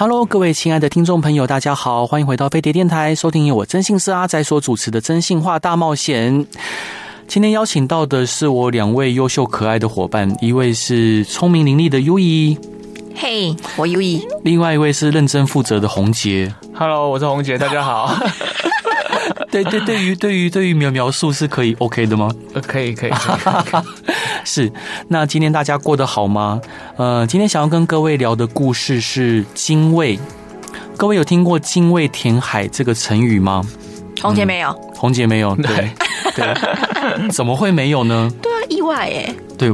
Hello，各位亲爱的听众朋友，大家好，欢迎回到飞碟电台，收听由我真性是阿仔所主持的《真性话大冒险》。今天邀请到的是我两位优秀可爱的伙伴，一位是聪明伶俐的 Uyi，嘿，我 Uyi；另外一位是认真负责的红杰，Hello，我是红杰，大家好。对对，对于对于对于描描述是可以 OK 的吗？呃，可以可以，是。那今天大家过得好吗？呃，今天想要跟各位聊的故事是精卫。各位有听过“精卫填海”这个成语吗？红姐没有，宏杰没有，对对，对。怎么会没有呢？对啊，意外耶。对，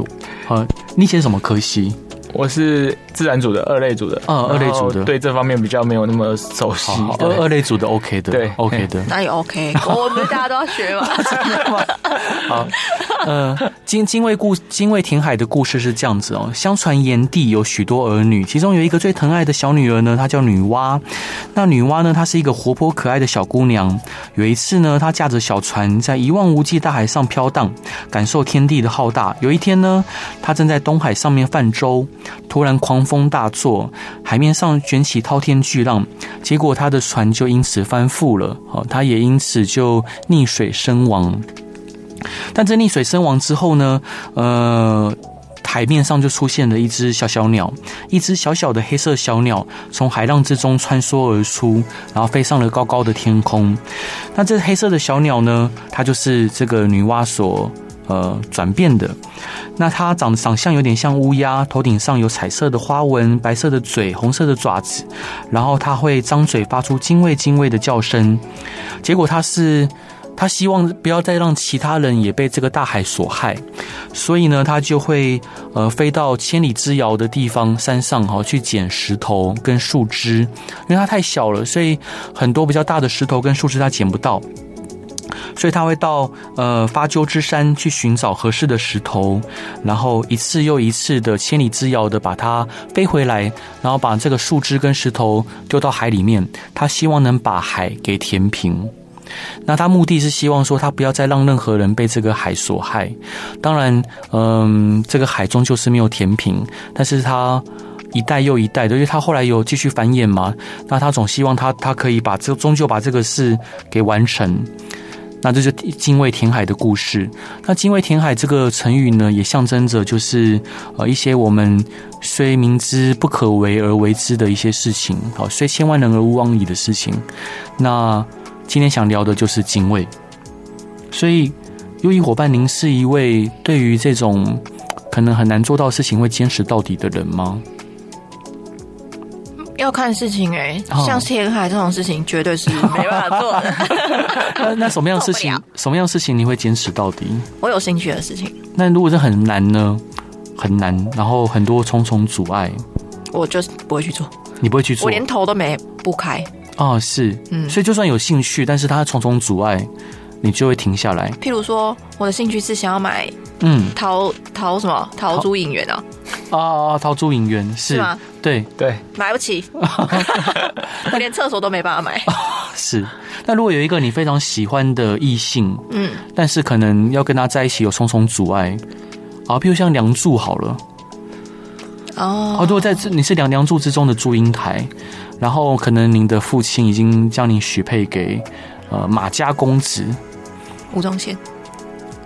呃，你写什么科系？我是自然组的二类组的，嗯，二类组的，对这方面比较没有那么熟悉。二二类组的 OK 的，对 OK 的，那也 OK？我们大家都要学嘛。好，呃，精精卫故精卫填海的故事是这样子哦。相传炎帝有许多儿女，其中有一个最疼爱的小女儿呢，她叫女娲。那女娲呢，她是一个活泼可爱的小姑娘。有一次呢，她驾着小船在一望无际大海上飘荡，感受天地的浩大。有一天呢，她正在东海上面泛舟。突然狂风大作，海面上卷起滔天巨浪，结果他的船就因此翻覆了，好，他也因此就溺水身亡。但这溺水身亡之后呢，呃，海面上就出现了一只小小鸟，一只小小的黑色小鸟从海浪之中穿梭而出，然后飞上了高高的天空。那这黑色的小鸟呢，它就是这个女娲所。呃，转变的，那它长长相有点像乌鸦，头顶上有彩色的花纹，白色的嘴，红色的爪子，然后它会张嘴发出精卫精卫的叫声。结果它是，它希望不要再让其他人也被这个大海所害，所以呢，它就会呃飞到千里之遥的地方山上哈去捡石头跟树枝，因为它太小了，所以很多比较大的石头跟树枝它捡不到。所以他会到呃发鸠之山去寻找合适的石头，然后一次又一次的千里之遥的把它飞回来，然后把这个树枝跟石头丢到海里面。他希望能把海给填平。那他目的是希望说他不要再让任何人被这个海所害。当然，嗯，这个海终究是没有填平，但是他一代又一代的，因为他后来有继续繁衍嘛。那他总希望他他可以把这终究把这个事给完成。那这就是精卫填海的故事。那精卫填海这个成语呢，也象征着就是呃一些我们虽明知不可为而为之的一些事情，好，虽千万人而勿忘矣的事情。那今天想聊的就是精卫。所以，优异伙伴，您是一位对于这种可能很难做到事情会坚持到底的人吗？要看事情哎、欸，像填海这种事情绝对是 没办法做的。那那什么样的事情？什么样的事情你会坚持到底？我有兴趣的事情。那如果是很难呢？很难，然后很多重重阻碍，我就不会去做。你不会去做？我连头都没不开。哦，是，嗯，所以就算有兴趣，但是它重重阻碍，你就会停下来。譬如说，我的兴趣是想要买，嗯，陶陶什么陶朱影园啊。啊啊！陶朱隐园是，是吗？对对，买不起，我连厕所都没办法买。是，那如果有一个你非常喜欢的异性，嗯，但是可能要跟他在一起有重重阻碍，啊，比如像梁祝好了，哦，如果在你是梁梁祝之中的祝英台，然后可能您的父亲已经将你许配给呃马家公子吴宗宪。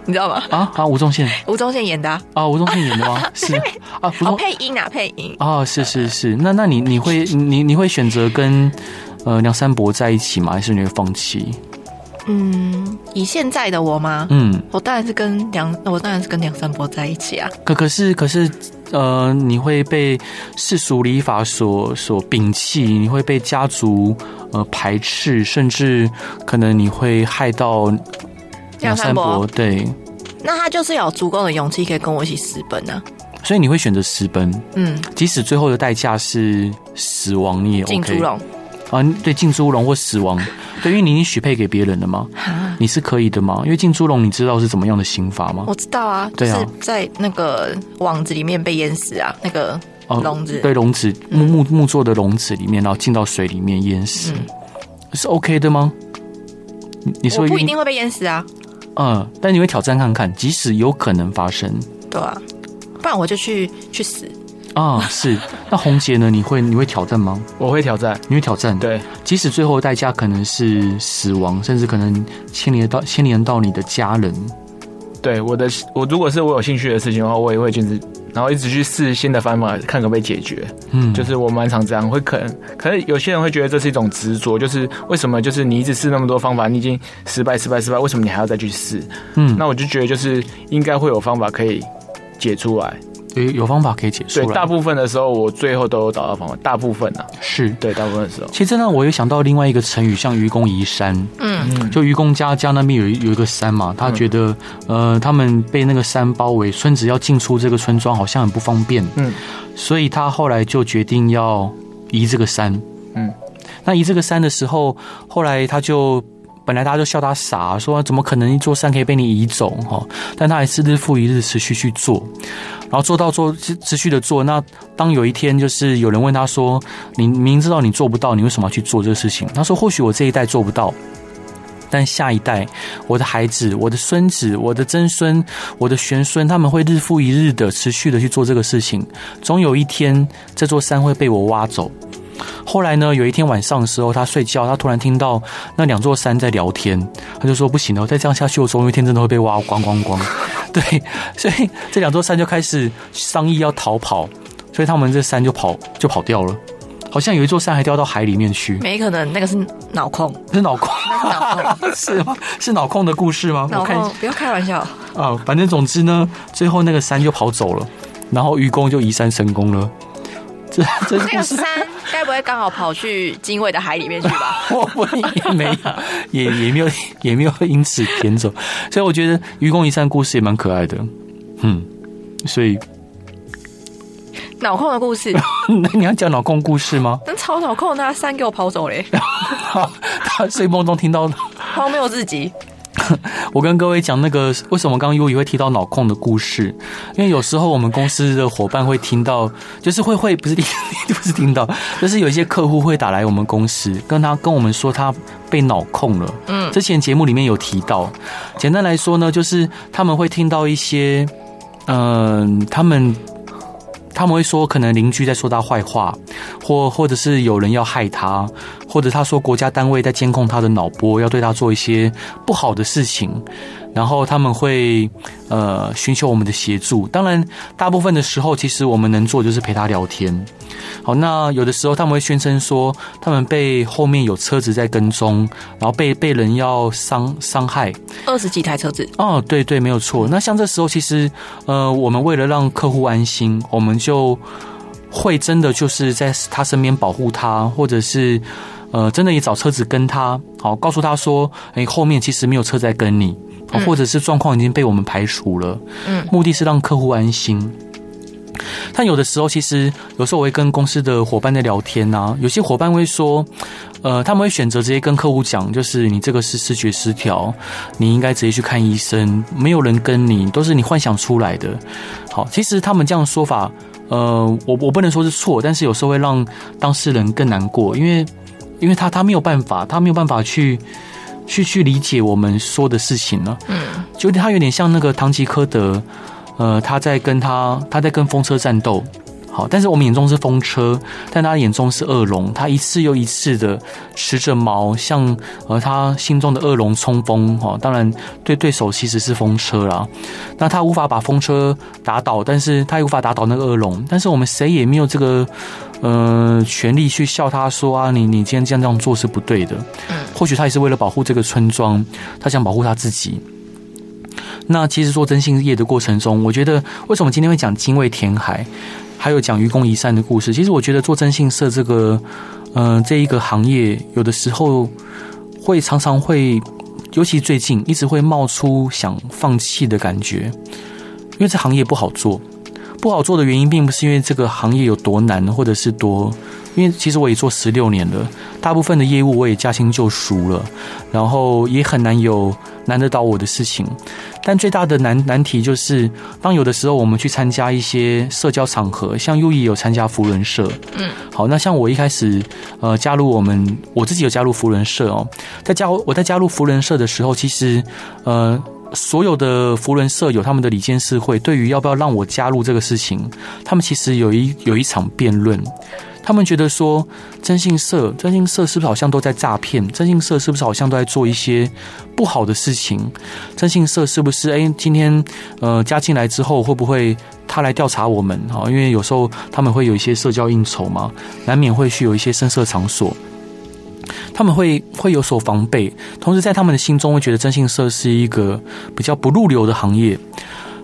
你知道吗？啊啊！吴宗宪，吴宗宪演的啊，啊？吴宗宪演的吗？是啊，哦，配音啊，配音哦，是是是。那那你你会你你会选择跟呃梁山伯在一起吗？还是你会放弃？嗯，以现在的我吗？嗯，我当然是跟梁，我当然是跟梁山伯在一起啊。可可是可是呃，你会被世俗礼法所所摒弃，你会被家族呃排斥，甚至可能你会害到。梁山伯对，那他就是有足够的勇气可以跟我一起私奔呢、啊。所以你会选择私奔，嗯，即使最后的代价是死亡，你也 OK。进猪笼啊，对，进猪笼或死亡，对，因为你已经许配给别人了吗？你是可以的吗？因为进猪笼，你知道是怎么样的刑罚吗？我知道啊，对啊，是在那个网子里面被淹死啊，那个笼子，对，笼子木木木做的笼子里面，然后进到水里面淹死，嗯、是 OK 的吗？你说不一定会被淹死啊。嗯，但你会挑战看看，即使有可能发生，对啊，不然我就去去死。啊、哦，是。那红杰呢？你会你会挑战吗？我会挑战，你会挑战。对，即使最后的代价可能是死亡，甚至可能牵连到牵连到你的家人。对，我的我如果是我有兴趣的事情的话，我也会坚持，然后一直去试新的方法，看可不可以解决。嗯，就是我蛮常这样，会可能，可能有些人会觉得这是一种执着，就是为什么就是你一直试那么多方法，你已经失败、失败、失败，为什么你还要再去试？嗯，那我就觉得就是应该会有方法可以解出来。有有方法可以解释。对，大部分的时候我最后都有找到方法。大部分啊，是对，大部分的时候。其实呢，我也想到另外一个成语，像愚公移山。嗯，就愚公家家那边有有一个山嘛，他觉得、嗯、呃，他们被那个山包围，村子要进出这个村庄好像很不方便。嗯，所以他后来就决定要移这个山。嗯，那移这个山的时候，后来他就。本来大家都笑他傻，说怎么可能一座山可以被你移走哈？但他还是日复一日持续去做，然后做到做持续的做。那当有一天就是有人问他说：“你明知道你做不到，你为什么要去做这个事情？”他说：“或许我这一代做不到，但下一代，我的孩子、我的孙子、我的曾孙、我的玄孙，他们会日复一日的持续的去做这个事情。总有一天，这座山会被我挖走。”后来呢，有一天晚上的时候，他睡觉，他突然听到那两座山在聊天，他就说：“不行了，再这样下去，我总有一天真的会被挖光光 光。”对，所以这两座山就开始商议要逃跑，所以他们这山就跑就跑掉了。好像有一座山还掉到海里面去，没可能，那个是脑控，是脑控，是吗？是脑控的故事吗？脑控，不要开玩笑啊！反正总之呢，最后那个山就跑走了，然后愚公就移山成功了。这这那个山该不会刚好跑去精卫的海里面去吧？我不也没有，也也没有，也没有因此捡走。所以我觉得愚公移山故事也蛮可爱的。嗯，所以脑控的故事，那你要讲脑控故事吗？那超脑控，那山给我跑走嘞！他睡梦中听到荒谬至极。我跟各位讲那个为什么刚刚优怡会提到脑控的故事，因为有时候我们公司的伙伴会听到，就是会会不是听 不是听到，就是有一些客户会打来我们公司，跟他跟我们说他被脑控了。嗯，之前节目里面有提到，简单来说呢，就是他们会听到一些，嗯、呃，他们。他们会说，可能邻居在说他坏话，或或者是有人要害他，或者他说国家单位在监控他的脑波，要对他做一些不好的事情。然后他们会呃寻求我们的协助。当然，大部分的时候，其实我们能做就是陪他聊天。好，那有的时候他们会宣称说，他们被后面有车子在跟踪，然后被被人要伤伤害。二十几台车子。哦，对对，没有错。那像这时候，其实呃，我们为了让客户安心，我们就会真的就是在他身边保护他，或者是呃，真的也找车子跟他，好，告诉他说，哎，后面其实没有车在跟你。或者是状况已经被我们排除了，嗯，目的是让客户安心。但有的时候，其实有时候我会跟公司的伙伴在聊天啊，有些伙伴会说，呃，他们会选择直接跟客户讲，就是你这个是视觉失调，你应该直接去看医生，没有人跟你，都是你幻想出来的。好，其实他们这样的说法，呃，我我不能说是错，但是有时候会让当事人更难过，因为因为他他没有办法，他没有办法去。去去理解我们说的事情呢，嗯，就他有点像那个唐吉诃德，呃，他在跟他他在跟风车战斗，好，但是我们眼中是风车，但他眼中是恶龙，他一次又一次的持着矛向呃他心中的恶龙冲锋，哈，当然对对手其实是风车啦，那他无法把风车打倒，但是他也无法打倒那个恶龙，但是我们谁也没有这个。呃，全力去笑他说啊，你你今天这样这样做是不对的。嗯，或许他也是为了保护这个村庄，他想保护他自己。那其实做征信业的过程中，我觉得为什么今天会讲精卫填海，还有讲愚公移山的故事？其实我觉得做征信社这个，呃，这一个行业，有的时候会常常会，尤其最近一直会冒出想放弃的感觉，因为这行业不好做。不好做的原因，并不是因为这个行业有多难，或者是多，因为其实我也做十六年了，大部分的业务我也驾轻就熟了，然后也很难有难得倒我的事情。但最大的难难题就是，当有的时候我们去参加一些社交场合，像 U 也有参加扶轮社，嗯，好，那像我一开始呃加入我们，我自己有加入扶轮社哦，在加我在加入扶轮社的时候，其实呃。所有的佛伦社友他们的理监事会对于要不要让我加入这个事情，他们其实有一有一场辩论。他们觉得说，征信社征信社是不是好像都在诈骗？征信社是不是好像都在做一些不好的事情？征信社是不是哎，今天呃加进来之后会不会他来调查我们？哈，因为有时候他们会有一些社交应酬嘛，难免会去有一些声色场所。他们会会有所防备，同时在他们的心中会觉得征信社是一个比较不入流的行业，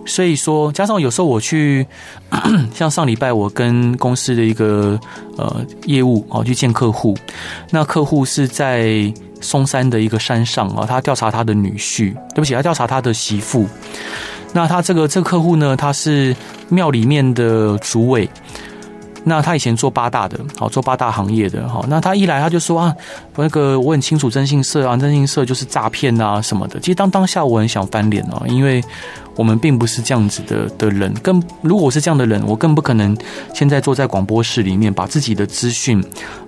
所以说加上有时候我去，像上礼拜我跟公司的一个呃业务哦去见客户，那客户是在嵩山的一个山上啊，他调查他的女婿，对不起，他调查他的媳妇，那他这个这个客户呢，他是庙里面的主委。那他以前做八大的，好做八大行业的，好，那他一来他就说啊，那个我很清楚征信社啊，征信社就是诈骗啊什么的。其实当当下我很想翻脸哦，因为我们并不是这样子的的人，更如果我是这样的人，我更不可能现在坐在广播室里面把自己的资讯，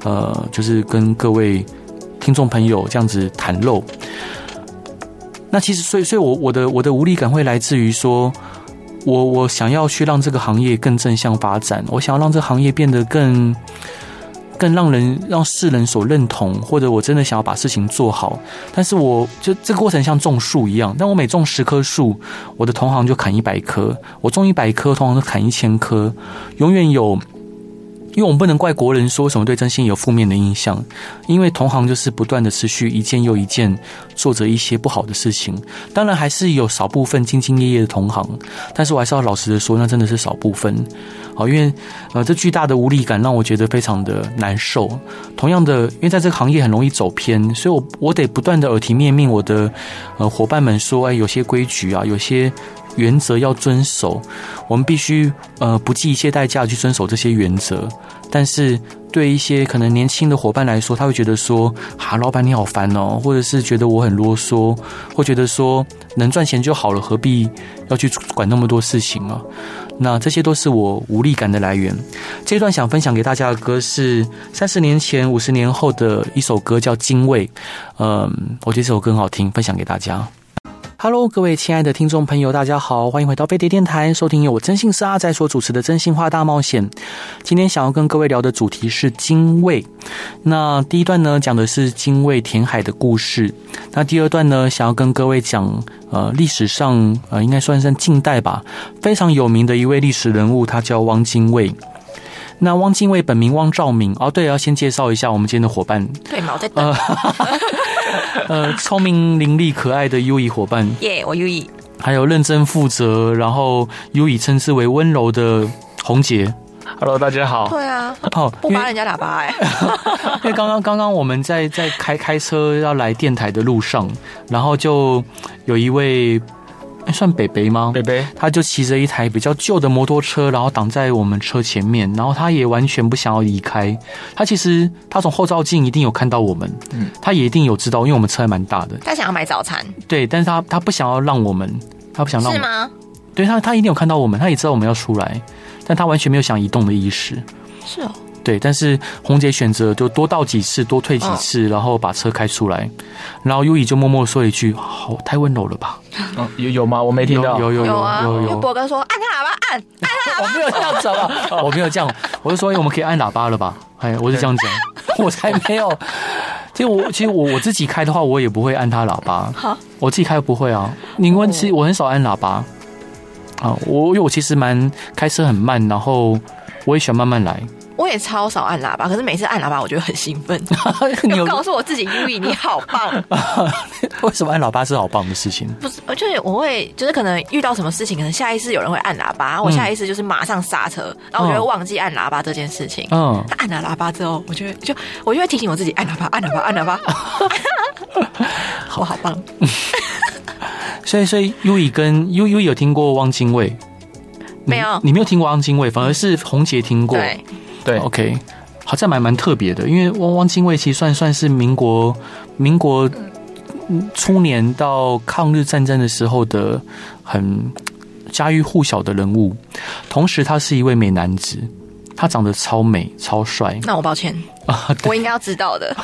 呃，就是跟各位听众朋友这样子袒露。那其实，所以，所以我我的我的无力感会来自于说。我我想要去让这个行业更正向发展，我想要让这个行业变得更更让人让世人所认同，或者我真的想要把事情做好。但是我就这个过程像种树一样，但我每种十棵树，我的同行就砍一百棵；我种一百棵，同行就砍一千棵，永远有。因为我们不能怪国人说什么对征信有负面的印象，因为同行就是不断的持续一件又一件做着一些不好的事情。当然还是有少部分兢兢业业的同行，但是我还是要老实的说，那真的是少部分。好，因为呃，这巨大的无力感让我觉得非常的难受。同样的，因为在这个行业很容易走偏，所以我我得不断的耳提面命我的呃伙伴们说，哎，有些规矩啊，有些。原则要遵守，我们必须呃不计一切代价去遵守这些原则。但是对一些可能年轻的伙伴来说，他会觉得说：“哈、啊，老板你好烦哦。”或者是觉得我很啰嗦，或觉得说能赚钱就好了，何必要去管那么多事情啊？那这些都是我无力感的来源。这段想分享给大家的歌是三十年前、五十年后的一首歌，叫《精卫》。嗯，我觉得这首歌很好听，分享给大家。Hello，各位亲爱的听众朋友，大家好，欢迎回到飞碟电台，收听由我征信社阿仔所主持的《真心话大冒险》。今天想要跟各位聊的主题是精卫。那第一段呢，讲的是精卫填海的故事。那第二段呢，想要跟各位讲，呃，历史上呃，应该算是近代吧，非常有名的一位历史人物，他叫汪精卫。那汪精卫本名汪兆铭哦，对，要先介绍一下我们今天的伙伴。对嘛，我在等。呃，聪明伶俐可爱的优以伙伴，耶，yeah, 我优以。还有认真负责，然后优以称之为温柔的红姐。Hello，大家好。对啊，哦，不拔人家喇叭哎。因为刚刚刚刚我们在在开开车要来电台的路上，然后就有一位。算北北吗？北北，他就骑着一台比较旧的摩托车，然后挡在我们车前面，然后他也完全不想要离开。他其实他从后照镜一定有看到我们，嗯，他也一定有知道，因为我们车还蛮大的。他想要买早餐，对，但是他他不想要让我们，他不想让我们，是吗？对他，他一定有看到我们，他也知道我们要出来，但他完全没有想移动的意识。是哦。对，但是红姐选择就多倒几次，多退几次，哦、然后把车开出来，然后优以就默默说一句：“好，太温柔了吧？”嗯、有有吗？我没听到。有有有有啊！有博哥说：“按他喇叭，按按他喇叭。”我没有这样子啊，我没有这样，我就说：“我们可以按喇叭了吧？”哎，我是这样讲，我才没有。其实我其实我我自己开的话，我也不会按他喇叭。好，我自己开不会啊。你问，其实我很少按喇叭啊。我因为我其实蛮开车很慢，然后我也喜欢慢慢来。我也超少按喇叭，可是每次按喇叭，我觉得很兴奋。你 告诉我自己，U 你好棒。为什么按喇叭是好棒的事情？不是，就是我会，就是可能遇到什么事情，可能下意识有人会按喇叭，我下意识就是马上刹车，然后我就会忘记按喇叭这件事情。嗯，按了喇叭之后，我就会就我就会提醒我自己按喇叭，按喇叭，按喇叭。我好棒。所以，所以 U 以跟 U U 有听过汪精卫。没有，你没有听过汪精卫，反而是红姐听过。对对，OK，好，像蛮蛮特别的，因为汪汪精卫其实算算是民国民国初年到抗日战争的时候的很家喻户晓的人物，同时他是一位美男子。他长得超美超帅，那我抱歉 啊，我应该要知道的。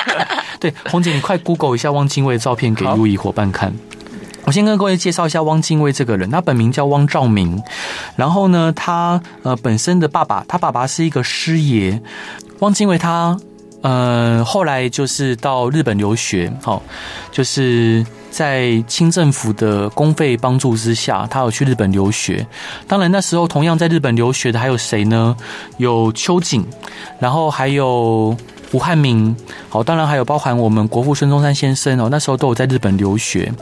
对，红姐，你快 Google 一下汪精卫的照片给路易伙伴看。我先跟各位介绍一下汪精卫这个人，他本名叫汪兆铭，然后呢，他呃本身的爸爸，他爸爸是一个师爷。汪精卫他呃后来就是到日本留学，好，就是。在清政府的公费帮助之下，他有去日本留学。当然，那时候同样在日本留学的还有谁呢？有秋瑾，然后还有胡汉民。好，当然还有包含我们国父孙中山先生哦。那时候都有在日本留学。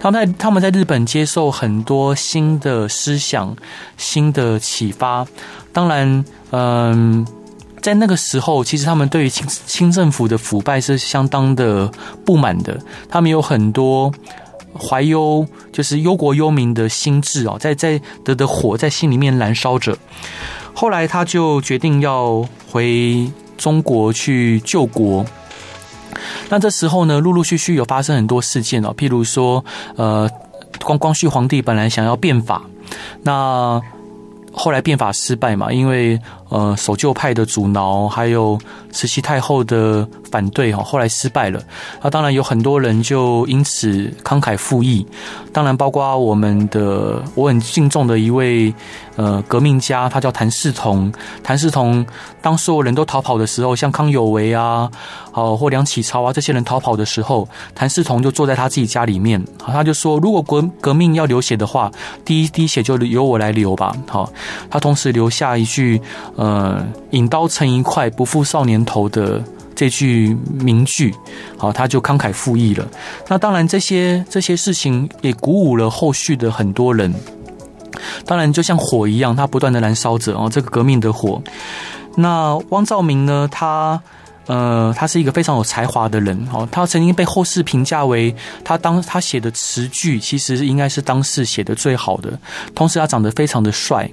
他们在他们在日本接受很多新的思想、新的启发。当然，嗯。在那个时候，其实他们对于清清政府的腐败是相当的不满的。他们有很多怀忧，就是忧国忧民的心智哦，在在的的火在心里面燃烧着。后来他就决定要回中国去救国。那这时候呢，陆陆续续有发生很多事件哦，譬如说，呃，光光绪皇帝本来想要变法，那后来变法失败嘛，因为。呃，守旧派的阻挠，还有慈禧太后的反对哈，后来失败了。那当然有很多人就因此慷慨赴义，当然包括我们的我很敬重的一位呃革命家，他叫谭嗣同。谭嗣同当所有人都逃跑的时候，像康有为啊，好或梁启超啊这些人逃跑的时候，谭嗣同就坐在他自己家里面，他就说，如果革革命要流血的话，第一滴血就由我来流吧。好，他同时留下一句。呃，引刀成一快，不负少年头的这句名句，好，他就慷慨赴义了。那当然，这些这些事情也鼓舞了后续的很多人。当然，就像火一样，它不断的燃烧着哦，这个革命的火。那汪兆铭呢？他呃，他是一个非常有才华的人哦。他曾经被后世评价为他当他写的词句，其实应该是当时写的最好的。同时，他长得非常的帅。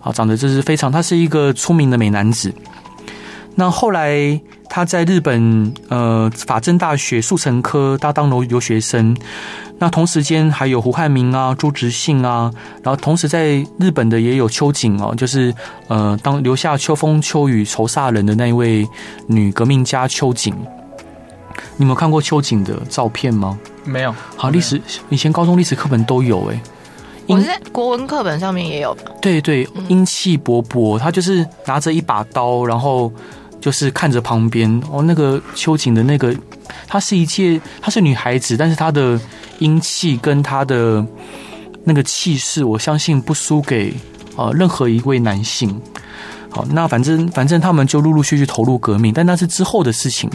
好，长得就是非常，他是一个出名的美男子。那后来他在日本呃法政大学速成科他当留留学生。那同时间还有胡汉民啊、朱执信啊，然后同时在日本的也有秋瑾哦，就是呃当留下秋风秋雨愁煞人的那一位女革命家秋瑾。你有看过秋瑾的照片吗？没有。好，历史以前高中历史课本都有哎、欸。我是在国文课本上面也有。对对，英气勃勃，他就是拿着一把刀，然后就是看着旁边哦，那个秋瑾的那个，她是一介，她是女孩子，但是她的英气跟她的那个气势，我相信不输给呃任何一位男性。好，那反正反正他们就陆陆续续投入革命，但那是之后的事情。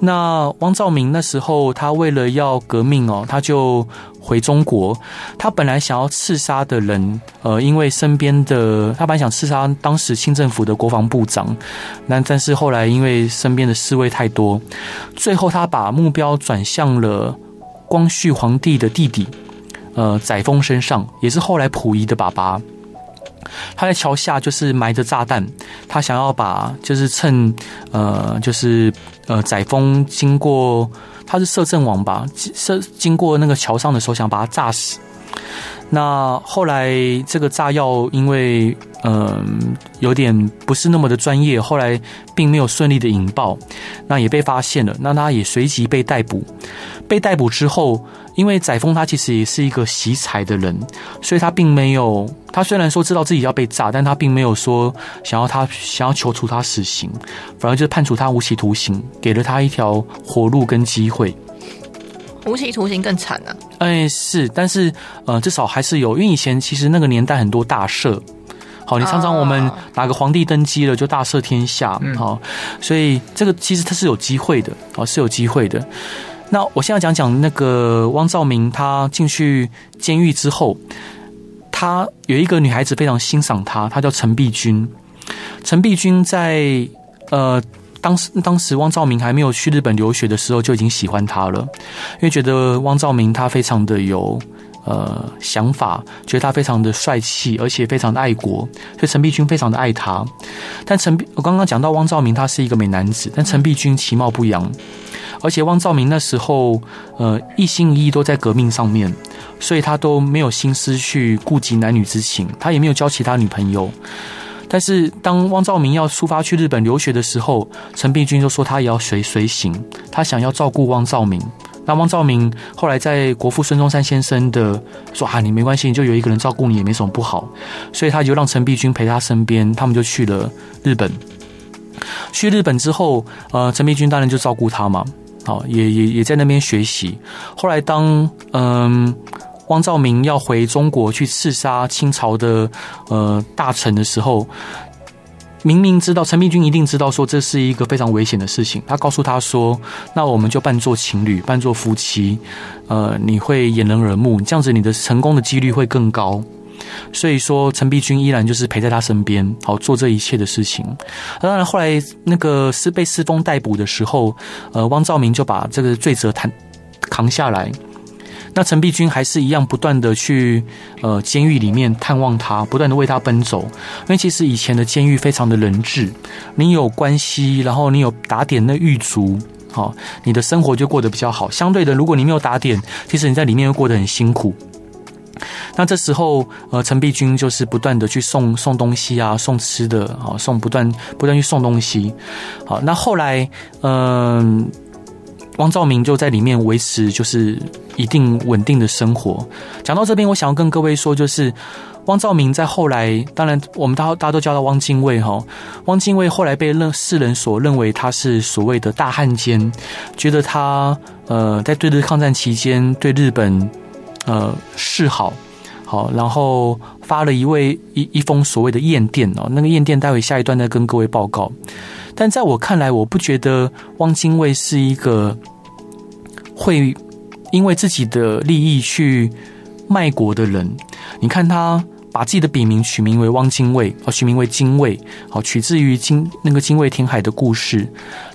那汪兆铭那时候，他为了要革命哦，他就回中国。他本来想要刺杀的人，呃，因为身边的他本来想刺杀当时清政府的国防部长，那但是后来因为身边的侍卫太多，最后他把目标转向了光绪皇帝的弟弟，呃，载沣身上，也是后来溥仪的爸爸。他在桥下就是埋着炸弹，他想要把就是趁呃就是呃载沣经过，他是摄政王吧，摄经过那个桥上的时候，想把他炸死。那后来这个炸药因为嗯、有点不是那么的专业，后来并没有顺利的引爆，那也被发现了，那他也随即被逮捕。被逮捕之后，因为载沣他其实也是一个惜才的人，所以他并没有，他虽然说知道自己要被炸，但他并没有说想要他想要求处他死刑，反而就是判处他无期徒刑，给了他一条活路跟机会。无期徒刑更惨啊！哎，是，但是呃，至少还是有，因为以前其实那个年代很多大赦，好，你常常我们哪个皇帝登基了就大赦天下，好，所以这个其实他是有机会的，哦，是有机会的。那我现在讲讲那个汪兆铭，他进去监狱之后，他有一个女孩子非常欣赏他，她叫陈碧君。陈碧君在呃。当时，当时汪兆铭还没有去日本留学的时候，就已经喜欢他了，因为觉得汪兆铭他非常的有呃想法，觉得他非常的帅气，而且非常的爱国，所以陈璧君非常的爱他。但陈我刚刚讲到汪兆铭，他是一个美男子，但陈璧君其貌不扬，而且汪兆铭那时候呃一心一意都在革命上面，所以他都没有心思去顾及男女之情，他也没有交其他女朋友。但是当汪兆铭要出发去日本留学的时候，陈璧君就说他也要随随行，他想要照顾汪兆铭。那汪兆铭后来在国父孙中山先生的说啊，你没关系，你就有一个人照顾你也没什么不好，所以他就让陈璧君陪他身边，他们就去了日本。去日本之后，呃，陈璧君当然就照顾他嘛，好，也也也在那边学习。后来当嗯。汪兆铭要回中国去刺杀清朝的呃大臣的时候，明明知道陈璧君一定知道说这是一个非常危险的事情，他告诉他说：“那我们就扮作情侣，扮作夫妻，呃，你会掩人耳目，这样子你的成功的几率会更高。”所以说，陈璧君依然就是陪在他身边，好做这一切的事情。当然，后来那个是被世丰逮捕的时候，呃，汪兆铭就把这个罪责担扛下来。那陈璧君还是一样不断的去呃监狱里面探望他，不断的为他奔走。因为其实以前的监狱非常的人治，你有关系，然后你有打点那狱卒，好，你的生活就过得比较好。相对的，如果你没有打点，其实你在里面会过得很辛苦。那这时候，呃，陈璧君就是不断的去送送东西啊，送吃的，好，送不断不断去送东西。好，那后来，嗯、汪兆明就在里面维持就是一定稳定的生活。讲到这边，我想要跟各位说，就是汪兆明在后来，当然我们大大家都叫他汪精卫哈。汪精卫后来被认世人所认为他是所谓的大汉奸，觉得他呃在对日抗战期间对日本呃示好，好，然后发了一位一一封所谓的艳电哦，那个艳电待会下一段再跟各位报告。但在我看来，我不觉得汪精卫是一个会因为自己的利益去卖国的人。你看他把自己的笔名取名为汪精卫，哦，取名为精卫，好，取自于精那个精卫填海的故事。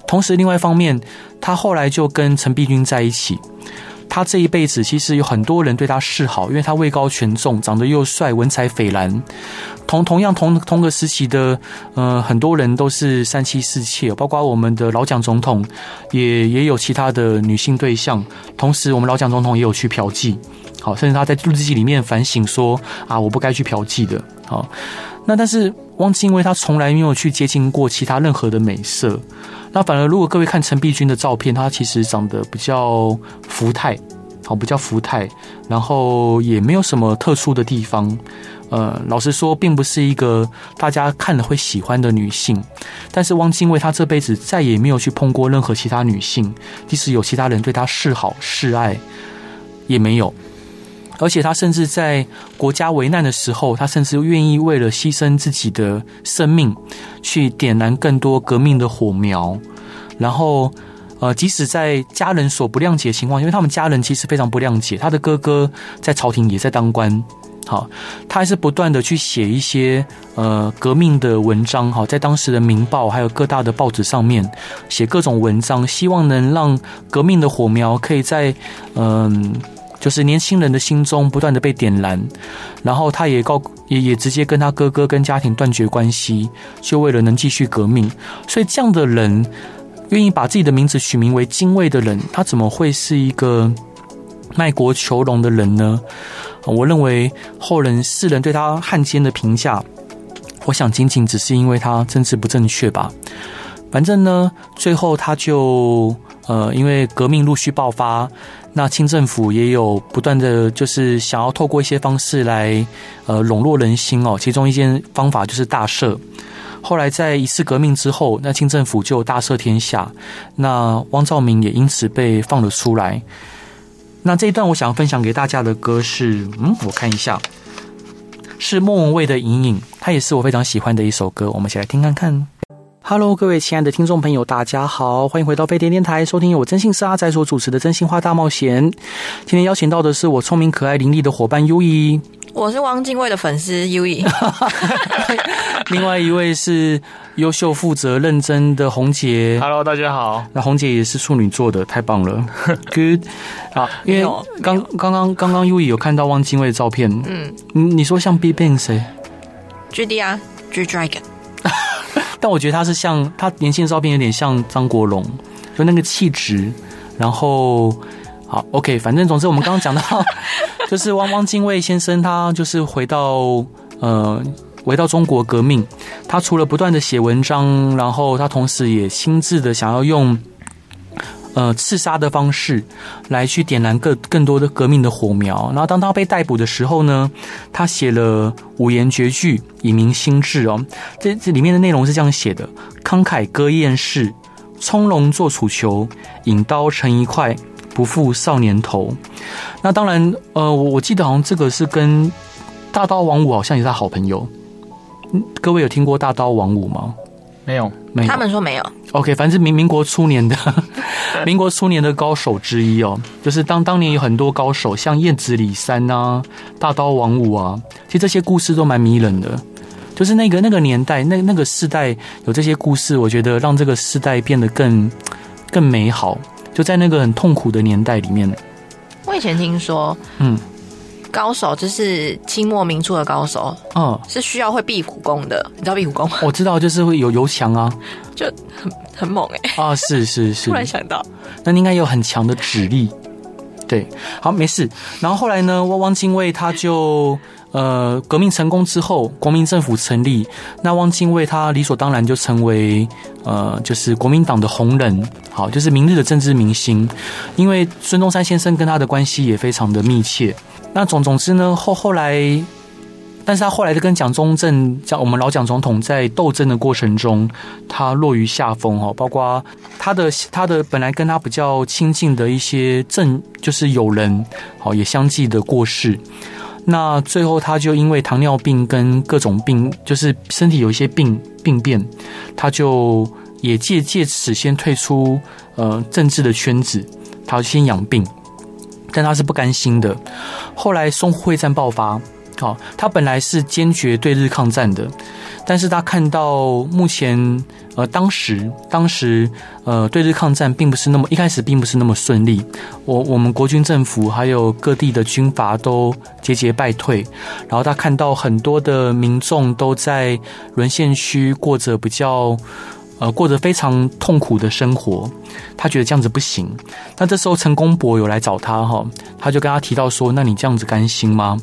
同时，另外一方面，他后来就跟陈璧君在一起。他这一辈子其实有很多人对他示好，因为他位高权重，长得又帅，文采斐然。同同样同同个时期的，呃，很多人都是三妻四妾，包括我们的老蒋总统也也有其他的女性对象。同时，我们老蒋总统也有去嫖妓，好，甚至他在日记里面反省说啊，我不该去嫖妓的。好，那但是汪精卫他从来没有去接近过其他任何的美色。那反而，如果各位看陈璧君的照片，她其实长得比较福态，好，比较福态，然后也没有什么特殊的地方。呃，老实说，并不是一个大家看了会喜欢的女性。但是汪精卫他这辈子再也没有去碰过任何其他女性，即使有其他人对他示好示爱，也没有。而且他甚至在国家危难的时候，他甚至愿意为了牺牲自己的生命，去点燃更多革命的火苗。然后，呃，即使在家人所不谅解的情况，因为他们家人其实非常不谅解，他的哥哥在朝廷也在当官，好，他还是不断的去写一些呃革命的文章，好，在当时的《民报》还有各大的报纸上面写各种文章，希望能让革命的火苗可以在嗯。就是年轻人的心中不断的被点燃，然后他也告也也直接跟他哥哥跟家庭断绝关系，就为了能继续革命。所以这样的人愿意把自己的名字取名为精卫的人，他怎么会是一个卖国求荣的人呢？我认为后人世人对他汉奸的评价，我想仅仅只是因为他政治不正确吧。反正呢，最后他就呃，因为革命陆续爆发。那清政府也有不断的就是想要透过一些方式来呃笼络人心哦，其中一件方法就是大赦。后来在一次革命之后，那清政府就大赦天下，那汪兆铭也因此被放了出来。那这一段我想要分享给大家的歌是，嗯，我看一下，是莫文蔚的《隐隐》，它也是我非常喜欢的一首歌，我们一起来听看看。Hello，各位亲爱的听众朋友，大家好，欢迎回到飞碟电台，收听由我真心是阿仔所主持的《真心话大冒险》。今天邀请到的是我聪明、可爱、伶俐的伙伴 Yui，我是汪精卫的粉丝 Yui，另外一位是优秀、负责、认真的红姐。Hello，大家好。那红姐也是处女座的，太棒了，Good。好，因为刚刚刚刚刚 Yui 有看到汪精卫的照片，嗯，你你说像 BigBang 谁？GD 啊，G Dragon。但我觉得他是像他年轻的照片有点像张国荣，就那个气质。然后好，OK，反正总之我们刚刚讲到，就是汪汪精卫先生，他就是回到呃回到中国革命，他除了不断的写文章，然后他同时也亲自的想要用。呃，刺杀的方式来去点燃更更多的革命的火苗。然后当他被逮捕的时候呢，他写了五言绝句以明心志哦。这这里面的内容是这样写的：慷慨歌艳世，从容做楚囚，引刀成一块，不负少年头。那当然，呃，我我记得好像这个是跟大刀王五好像也是他好朋友。各位有听过大刀王五吗？没有，没有。他们说没有。OK，反正民民国初年的 民国初年的高手之一哦，就是当当年有很多高手，像燕子李三啊、大刀王五啊，其实这些故事都蛮迷人的。就是那个那个年代，那那个世代有这些故事，我觉得让这个世代变得更更美好。就在那个很痛苦的年代里面，我以前听说，嗯。高手就是清末民初的高手，嗯，是需要会壁虎功的。你知道壁虎功吗？我知道，就是会有油墙啊，就很很猛哎、欸。啊，是是是。突然想到，那你应该有很强的指力。对，好，没事。然后后来呢，汪汪精卫他就呃革命成功之后，国民政府成立，那汪精卫他理所当然就成为呃就是国民党的红人，好，就是明日的政治明星。因为孙中山先生跟他的关系也非常的密切。那总总之呢，后后来，但是他后来就跟蒋中正，讲我们老蒋总统在斗争的过程中，他落于下风哦，包括他的他的本来跟他比较亲近的一些正就是友人，好也相继的过世。那最后他就因为糖尿病跟各种病，就是身体有一些病病变，他就也借借此先退出呃政治的圈子，他先养病。但他是不甘心的。后来淞沪会战爆发，好，他本来是坚决对日抗战的，但是他看到目前，呃，当时当时，呃，对日抗战并不是那么一开始并不是那么顺利。我我们国军政府还有各地的军阀都节节败退，然后他看到很多的民众都在沦陷区过着比较。呃，过着非常痛苦的生活，他觉得这样子不行。那这时候陈公博有来找他哈，他就跟他提到说：“那你这样子甘心吗？”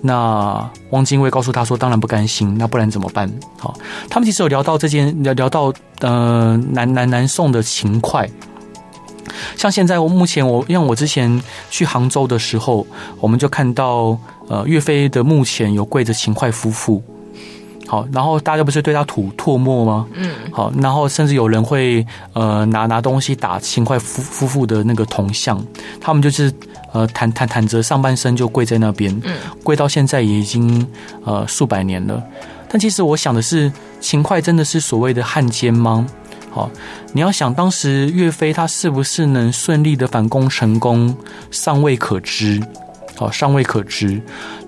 那汪精卫告诉他说：“当然不甘心，那不然怎么办？”好，他们其实有聊到这件，聊聊到呃南南南宋的秦桧，像现在我目前我因为我之前去杭州的时候，我们就看到呃岳飞的墓前有跪着秦桧夫妇。好，然后大家不是对他吐唾沫吗？嗯，好，然后甚至有人会呃拿拿东西打秦桧夫夫妇的那个铜像，他们就是呃坦坦坦着上半身就跪在那边，嗯，跪到现在也已经呃数百年了。但其实我想的是，秦桧真的是所谓的汉奸吗？好，你要想当时岳飞他是不是能顺利的反攻成功，尚未可知。好，尚未可知。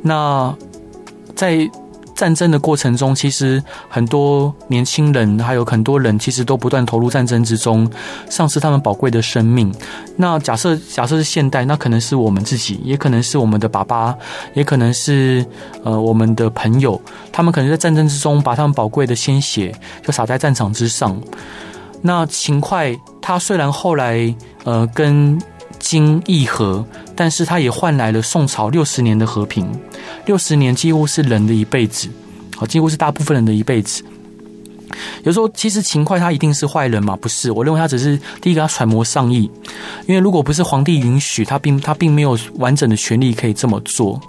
那在。战争的过程中，其实很多年轻人，还有很多人，其实都不断投入战争之中，丧失他们宝贵的生命。那假设假设是现代，那可能是我们自己，也可能是我们的爸爸，也可能是呃我们的朋友，他们可能在战争之中把他们宝贵的鲜血就洒在战场之上。那秦桧他虽然后来呃跟金议和，但是他也换来了宋朝六十年的和平。六十年几乎是人的一辈子，好，几乎是大部分人的一辈子。有时候，其实秦桧他一定是坏人嘛？不是，我认为他只是第一个，他揣摩上意。因为如果不是皇帝允许，他并他并没有完整的权利可以这么做。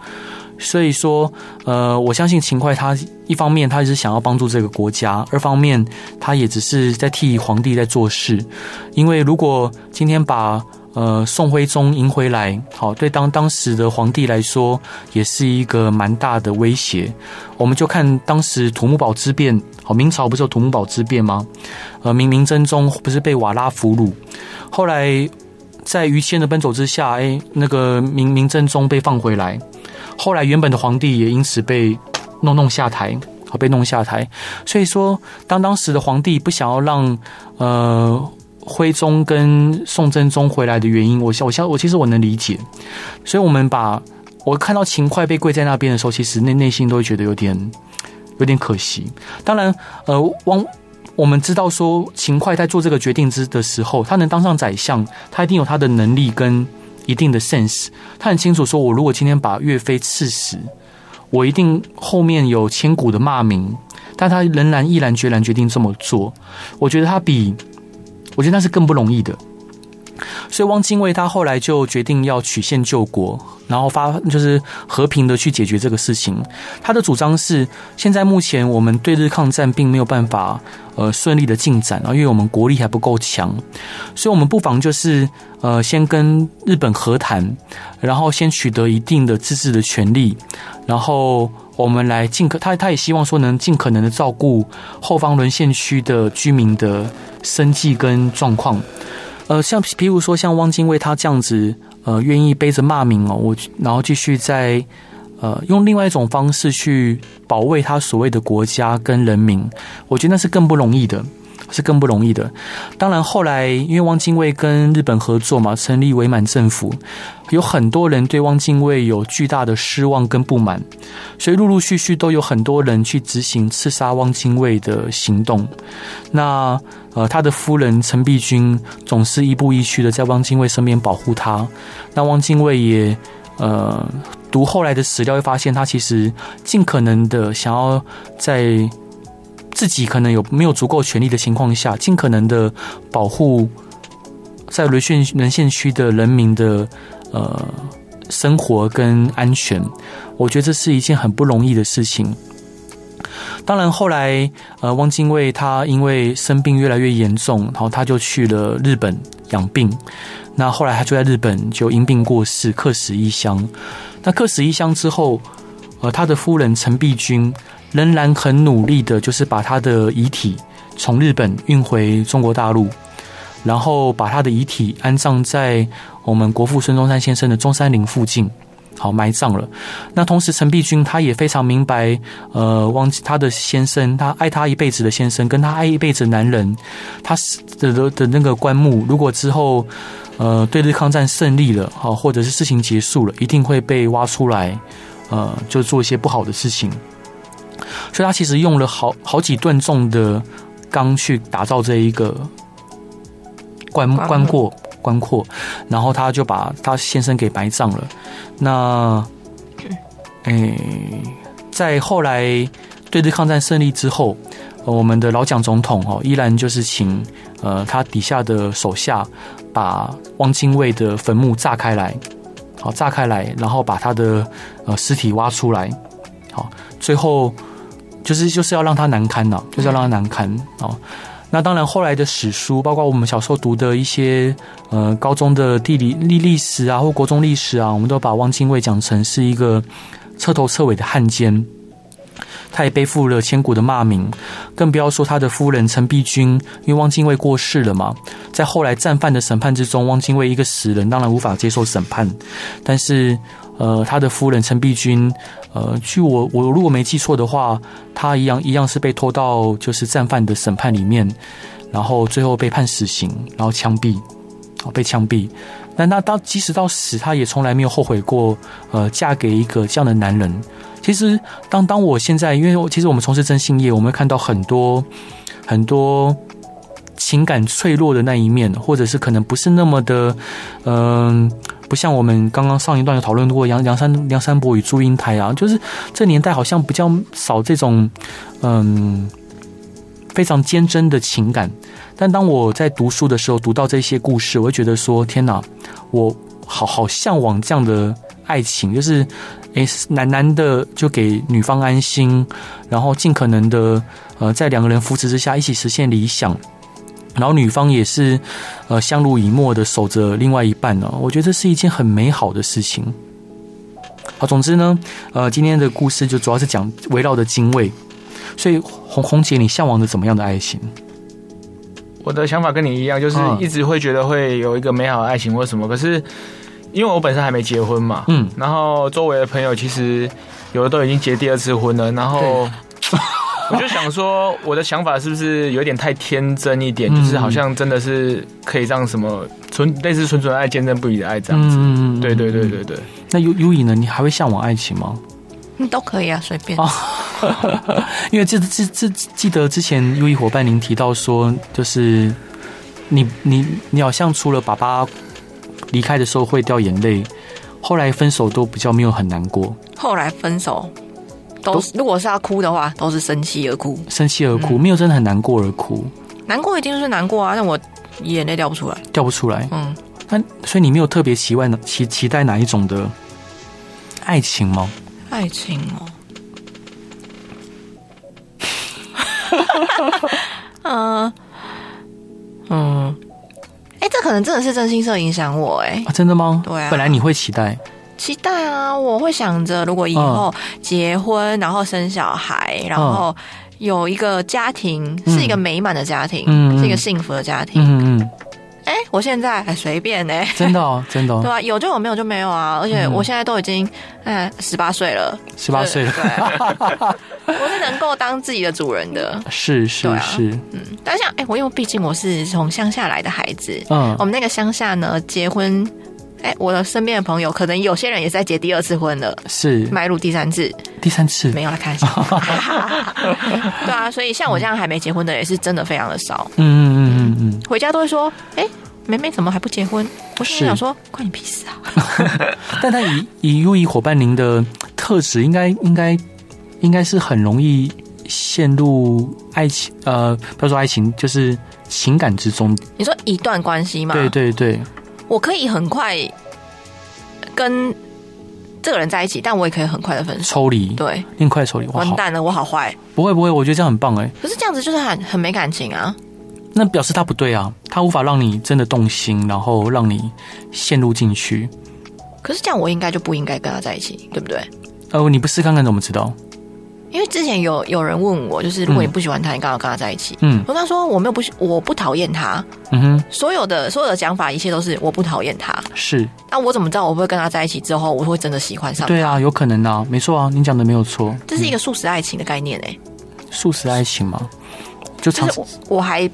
所以说，呃，我相信秦桧他一方面他是想要帮助这个国家，二方面他也只是在替皇帝在做事。因为如果今天把呃，宋徽宗赢回来，好，对当当时的皇帝来说，也是一个蛮大的威胁。我们就看当时土木堡之变，好，明朝不是有土木堡之变吗？呃，明明真宗不是被瓦剌俘虏，后来在于谦的奔走之下，哎，那个明明真宗被放回来，后来原本的皇帝也因此被弄弄下台，好，被弄下台。所以说，当当时的皇帝不想要让呃徽宗跟宋真宗回来的原因，我我我我其实我能理解。所以我们把我看到秦桧被跪在那边的时候，其实内内心都会觉得有点。有点可惜。当然，呃，汪，我们知道说秦桧在做这个决定之的时候，他能当上宰相，他一定有他的能力跟一定的 sense。他很清楚说，我如果今天把岳飞刺死，我一定后面有千古的骂名。但他仍然毅然决然决定这么做。我觉得他比，我觉得那是更不容易的。所以汪精卫他后来就决定要曲线救国，然后发就是和平的去解决这个事情。他的主张是，现在目前我们对日抗战并没有办法呃顺利的进展啊，因为我们国力还不够强，所以我们不妨就是呃先跟日本和谈，然后先取得一定的自治的权利，然后我们来尽可他他也希望说能尽可能的照顾后方沦陷区的居民的生计跟状况。呃，像譬如说像汪精卫他这样子，呃，愿意背着骂名哦，我然后继续在呃用另外一种方式去保卫他所谓的国家跟人民，我觉得那是更不容易的。是更不容易的。当然，后来因为汪精卫跟日本合作嘛，成立伪满政府，有很多人对汪精卫有巨大的失望跟不满，所以陆陆续续都有很多人去执行刺杀汪精卫的行动。那呃，他的夫人陈璧君总是亦步亦趋的在汪精卫身边保护他。那汪精卫也呃读后来的史料，会发现他其实尽可能的想要在。自己可能有没有足够权力的情况下，尽可能的保护在沦陷沦陷区的人民的呃生活跟安全，我觉得这是一件很不容易的事情。当然后来呃，汪精卫他因为生病越来越严重，然后他就去了日本养病。那后来他就在日本就因病过世，客死异乡。那客死异乡之后，呃，他的夫人陈璧君。仍然很努力的，就是把他的遗体从日本运回中国大陆，然后把他的遗体安葬在我们国父孙中山先生的中山陵附近，好埋葬了。那同时，陈璧君他也非常明白，呃，汪他的先生，他爱他一辈子的先生，跟他爱一辈子的男人，他死的的的那个棺木，如果之后呃对日抗战胜利了，好，或者是事情结束了，一定会被挖出来，呃，就做一些不好的事情。所以他其实用了好好几吨重的钢去打造这一个棺棺椁棺椁，然后他就把他先生给埋葬了。那，诶，在后来对日抗战胜利之后，我们的老蒋总统哦，依然就是请呃他底下的手下把汪精卫的坟墓炸开来，好炸开来，然后把他的呃尸体挖出来，好最后。就是就是要让他难堪呐，就是要让他难堪哦。那当然，后来的史书，包括我们小时候读的一些呃高中的地理历历史啊，或国中历史啊，我们都把汪精卫讲成是一个彻头彻尾的汉奸。他也背负了千古的骂名，更不要说他的夫人陈璧君，因为汪精卫过世了嘛，在后来战犯的审判之中，汪精卫一个死人，当然无法接受审判，但是。呃，他的夫人陈璧君，呃，据我我如果没记错的话，他一样一样是被拖到就是战犯的审判里面，然后最后被判死刑，然后枪毙，哦，被枪毙。但他到即使到死，他也从来没有后悔过，呃，嫁给一个这样的男人。其实，当当我现在，因为其实我们从事征信业，我们会看到很多很多情感脆弱的那一面，或者是可能不是那么的，嗯、不像我们刚刚上一段有讨论过杨杨山梁山伯与祝英台啊，就是这年代好像比较少这种嗯非常坚贞的情感。但当我在读书的时候读到这些故事，我会觉得说天哪，我好好向往这样的爱情，就是诶男男的就给女方安心，然后尽可能的呃在两个人扶持之下一起实现理想。然后女方也是，呃，相濡以沫的守着另外一半呢。我觉得这是一件很美好的事情。好，总之呢，呃，今天的故事就主要是讲围绕着精卫。所以红红姐，你向往着怎么样的爱情？我的想法跟你一样，就是一直会觉得会有一个美好的爱情或什么。可是因为我本身还没结婚嘛，嗯，然后周围的朋友其实有的都已经结第二次婚了，然后 我就想说，我的想法是不是有点太天真一点？就是好像真的是可以让什么纯类似纯纯爱、坚贞不移的爱这样子。嗯，对对对对对。那优优以呢？你还会向往爱情吗？嗯，都可以啊，随便。因为这这这记得之前 U E 伙伴您提到说，就是你你你好像除了爸爸离开的时候会掉眼泪，后来分手都比较没有很难过。后来分手都是，如果是要哭的话，都是生气而哭，生气而哭，没有真的很难过而哭。难过一定是难过啊，但我眼泪掉不出来，掉不出来。嗯，那所以你没有特别期望期期待哪一种的爱情吗？爱情哦。嗯 嗯，哎，这可能真的是真心社影响我哎、啊，真的吗？对啊，本来你会期待，期待啊！我会想着，如果以后结婚，然后生小孩，然后有一个家庭，是一个美满的家庭，是一个幸福的家庭。嗯嗯。哎，我现在还随便呢，真的哦，真的哦，对啊，有就有，没有就没有啊。而且我现在都已经哎十八岁了，十八岁了，对，我是能够当自己的主人的，是是是，嗯。但像哎，我因为毕竟我是从乡下来的孩子，嗯，我们那个乡下呢，结婚，哎，我的身边的朋友可能有些人也在结第二次婚了，是迈入第三次，第三次没有来看一下，对啊，所以像我这样还没结婚的也是真的非常的少，嗯嗯嗯嗯嗯，回家都会说，哎。梅梅怎么还不结婚？我是想说，关你屁事啊！但他以以 U E 伙伴您的特质，应该应该应该是很容易陷入爱情，呃，不要说爱情，就是情感之中。你说一段关系嘛？对对对，我可以很快跟这个人在一起，但我也可以很快的分手抽离。对，很快抽离。完蛋了，我好坏。不会不会，我觉得这样很棒哎。可是这样子就是很很没感情啊。那表示他不对啊，他无法让你真的动心，然后让你陷入进去。可是这样，我应该就不应该跟他在一起，对不对？呃，你不试看看怎么知道？因为之前有有人问我，就是如果你不喜欢他，你干嘛跟他在一起？嗯，我跟他说我没有不喜，我不讨厌他。嗯哼，所有的所有的讲法，一切都是我不讨厌他。是，那我怎么知道我会跟他在一起之后，我会真的喜欢上他？对啊，有可能啊，没错啊，你讲的没有错。这是一个素食爱情的概念哎、欸，速食爱情吗？就常我，我还。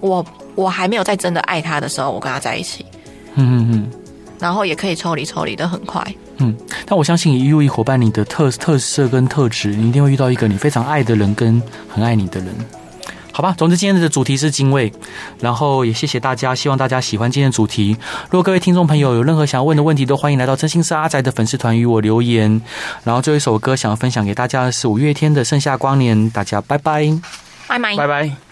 我我还没有在真的爱他的时候，我跟他在一起，嗯嗯嗯，然后也可以抽离抽离的很快，嗯。但我相信以 U E 伙伴你的特特色跟特质，你一定会遇到一个你非常爱的人跟很爱你的人，好吧？总之今天的主题是精卫，然后也谢谢大家，希望大家喜欢今天的主题。如果各位听众朋友有任何想要问的问题，都欢迎来到真心是阿宅的粉丝团与我留言。然后最后一首歌想要分享给大家的是五月天的《盛夏光年》，大家拜拜，拜拜，拜拜。